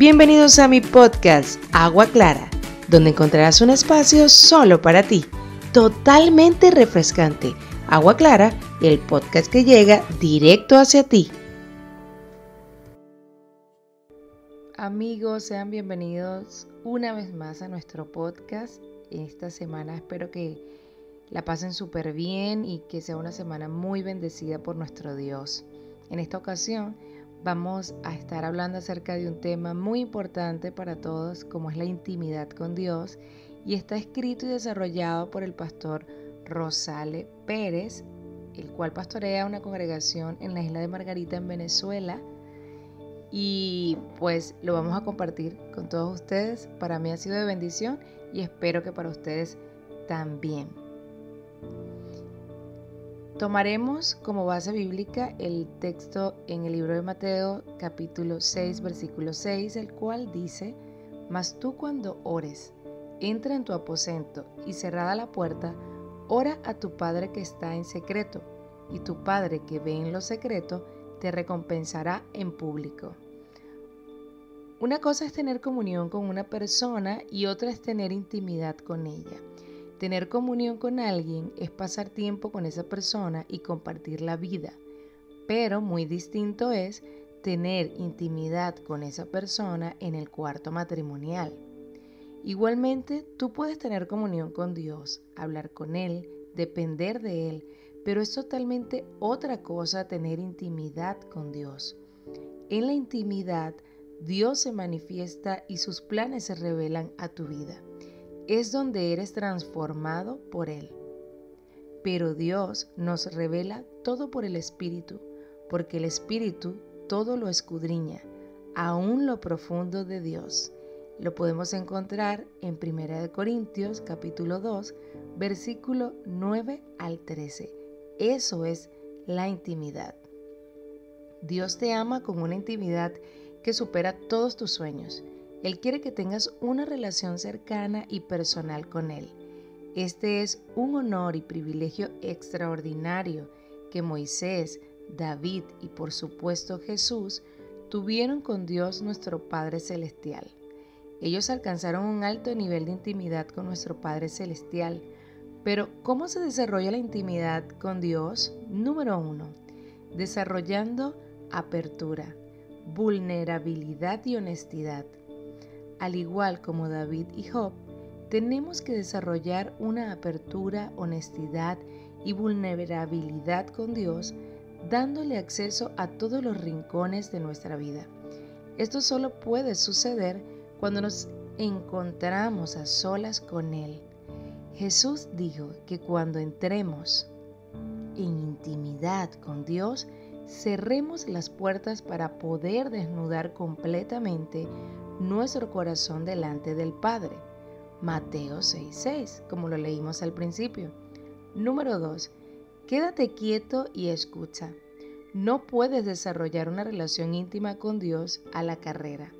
Bienvenidos a mi podcast Agua Clara, donde encontrarás un espacio solo para ti, totalmente refrescante. Agua Clara, el podcast que llega directo hacia ti. Amigos, sean bienvenidos una vez más a nuestro podcast. Esta semana espero que la pasen súper bien y que sea una semana muy bendecida por nuestro Dios. En esta ocasión vamos a estar hablando acerca de un tema muy importante para todos como es la intimidad con Dios y está escrito y desarrollado por el pastor Rosale Pérez, el cual pastorea una congregación en la isla de Margarita en Venezuela y pues lo vamos a compartir con todos ustedes. Para mí ha sido de bendición y espero que para ustedes también. Tomaremos como base bíblica el texto en el libro de Mateo capítulo 6 versículo 6, el cual dice, Mas tú cuando ores, entra en tu aposento y cerrada la puerta, ora a tu Padre que está en secreto, y tu Padre que ve en lo secreto te recompensará en público. Una cosa es tener comunión con una persona y otra es tener intimidad con ella. Tener comunión con alguien es pasar tiempo con esa persona y compartir la vida, pero muy distinto es tener intimidad con esa persona en el cuarto matrimonial. Igualmente, tú puedes tener comunión con Dios, hablar con Él, depender de Él, pero es totalmente otra cosa tener intimidad con Dios. En la intimidad, Dios se manifiesta y sus planes se revelan a tu vida es donde eres transformado por Él. Pero Dios nos revela todo por el Espíritu, porque el Espíritu todo lo escudriña, aún lo profundo de Dios. Lo podemos encontrar en 1 Corintios capítulo 2, versículo 9 al 13. Eso es la intimidad. Dios te ama con una intimidad que supera todos tus sueños él quiere que tengas una relación cercana y personal con Él. Este es un honor y privilegio extraordinario que Moisés, David y por supuesto Jesús tuvieron con Dios nuestro Padre Celestial. Ellos alcanzaron un alto nivel de intimidad con nuestro Padre Celestial. Pero, ¿cómo se desarrolla la intimidad con Dios? Número uno, desarrollando apertura, vulnerabilidad y honestidad al igual como David y Job, tenemos que desarrollar una apertura, honestidad y vulnerabilidad con Dios, dándole acceso a todos los rincones de nuestra vida. Esto solo puede suceder cuando nos encontramos a solas con Él. Jesús dijo que cuando entremos en intimidad con Dios, cerremos las puertas para poder desnudar completamente nuestro corazón delante del Padre. Mateo 6:6, como lo leímos al principio. Número 2. Quédate quieto y escucha. No puedes desarrollar una relación íntima con Dios a la carrera.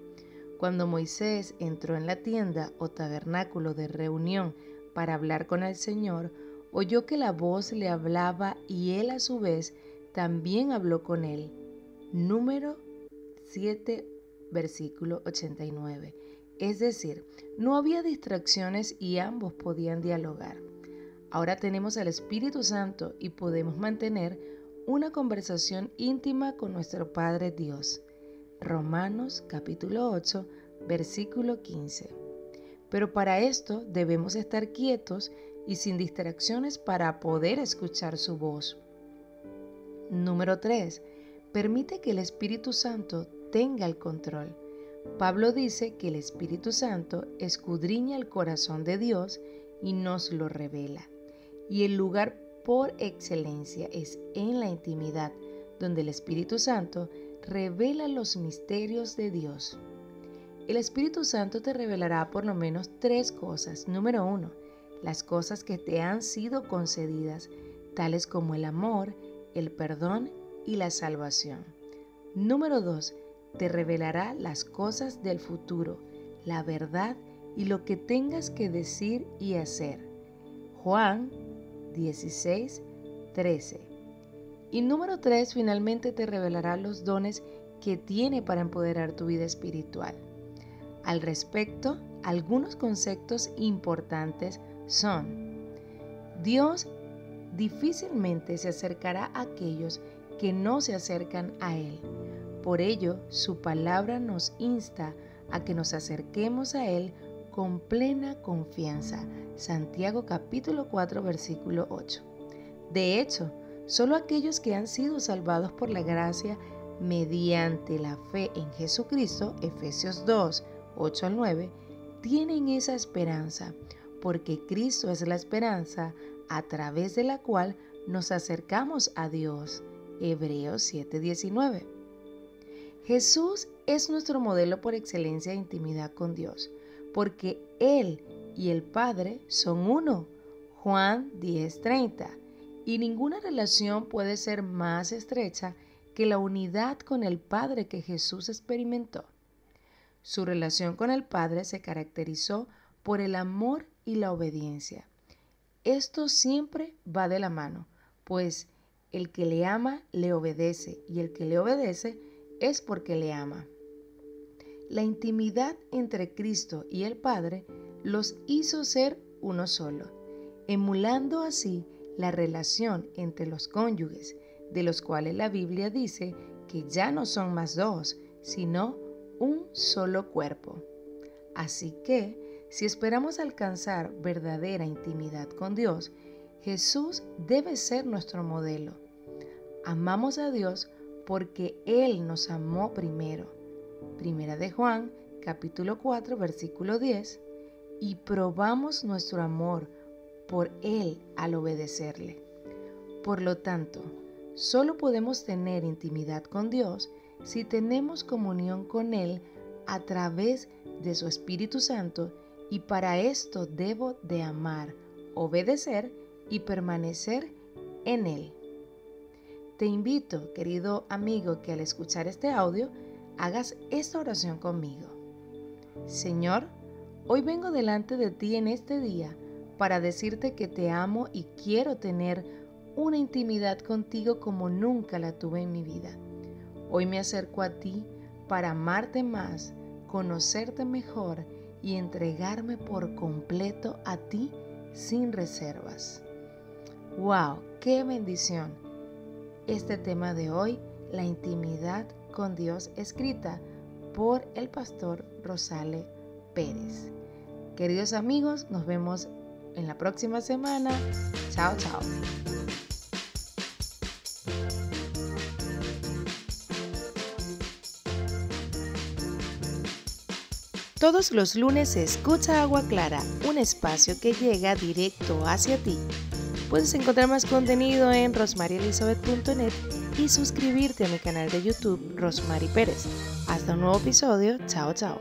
Cuando Moisés entró en la tienda o tabernáculo de reunión para hablar con el Señor, oyó que la voz le hablaba y él a su vez también habló con él. Número 7 versículo 89. Es decir, no había distracciones y ambos podían dialogar. Ahora tenemos al Espíritu Santo y podemos mantener una conversación íntima con nuestro Padre Dios. Romanos capítulo 8, versículo 15. Pero para esto debemos estar quietos y sin distracciones para poder escuchar su voz. Número 3. Permite que el Espíritu Santo tenga el control. Pablo dice que el Espíritu Santo escudriña el corazón de Dios y nos lo revela. Y el lugar por excelencia es en la intimidad, donde el Espíritu Santo revela los misterios de Dios. El Espíritu Santo te revelará por lo menos tres cosas. Número uno, las cosas que te han sido concedidas, tales como el amor, el perdón y la salvación. Número dos, te revelará las cosas del futuro, la verdad y lo que tengas que decir y hacer. Juan 16, 13. Y número 3, finalmente te revelará los dones que tiene para empoderar tu vida espiritual. Al respecto, algunos conceptos importantes son, Dios difícilmente se acercará a aquellos que no se acercan a Él. Por ello, su palabra nos insta a que nos acerquemos a Él con plena confianza. Santiago capítulo 4 versículo 8. De hecho, solo aquellos que han sido salvados por la gracia mediante la fe en Jesucristo, Efesios 2, 8 al 9, tienen esa esperanza, porque Cristo es la esperanza a través de la cual nos acercamos a Dios. Hebreos 7:19. Jesús es nuestro modelo por excelencia de intimidad con Dios, porque Él y el Padre son uno. Juan 10:30. Y ninguna relación puede ser más estrecha que la unidad con el Padre que Jesús experimentó. Su relación con el Padre se caracterizó por el amor y la obediencia. Esto siempre va de la mano, pues el que le ama le obedece y el que le obedece es porque le ama. La intimidad entre Cristo y el Padre los hizo ser uno solo, emulando así la relación entre los cónyuges, de los cuales la Biblia dice que ya no son más dos, sino un solo cuerpo. Así que, si esperamos alcanzar verdadera intimidad con Dios, Jesús debe ser nuestro modelo. Amamos a Dios porque Él nos amó primero. Primera de Juan, capítulo 4, versículo 10. Y probamos nuestro amor por Él al obedecerle. Por lo tanto, solo podemos tener intimidad con Dios si tenemos comunión con Él a través de su Espíritu Santo y para esto debo de amar, obedecer y permanecer en Él. Te invito, querido amigo, que al escuchar este audio hagas esta oración conmigo. Señor, hoy vengo delante de ti en este día para decirte que te amo y quiero tener una intimidad contigo como nunca la tuve en mi vida. Hoy me acerco a ti para amarte más, conocerte mejor y entregarme por completo a ti sin reservas. ¡Wow! ¡Qué bendición! Este tema de hoy, la intimidad con Dios, escrita por el pastor Rosale Pérez. Queridos amigos, nos vemos en la próxima semana. Chao, chao. Todos los lunes se escucha Agua Clara, un espacio que llega directo hacia ti. Puedes encontrar más contenido en rosmarielisabeth.net y suscribirte a mi canal de YouTube Rosmary Pérez. Hasta un nuevo episodio. Chao, chao.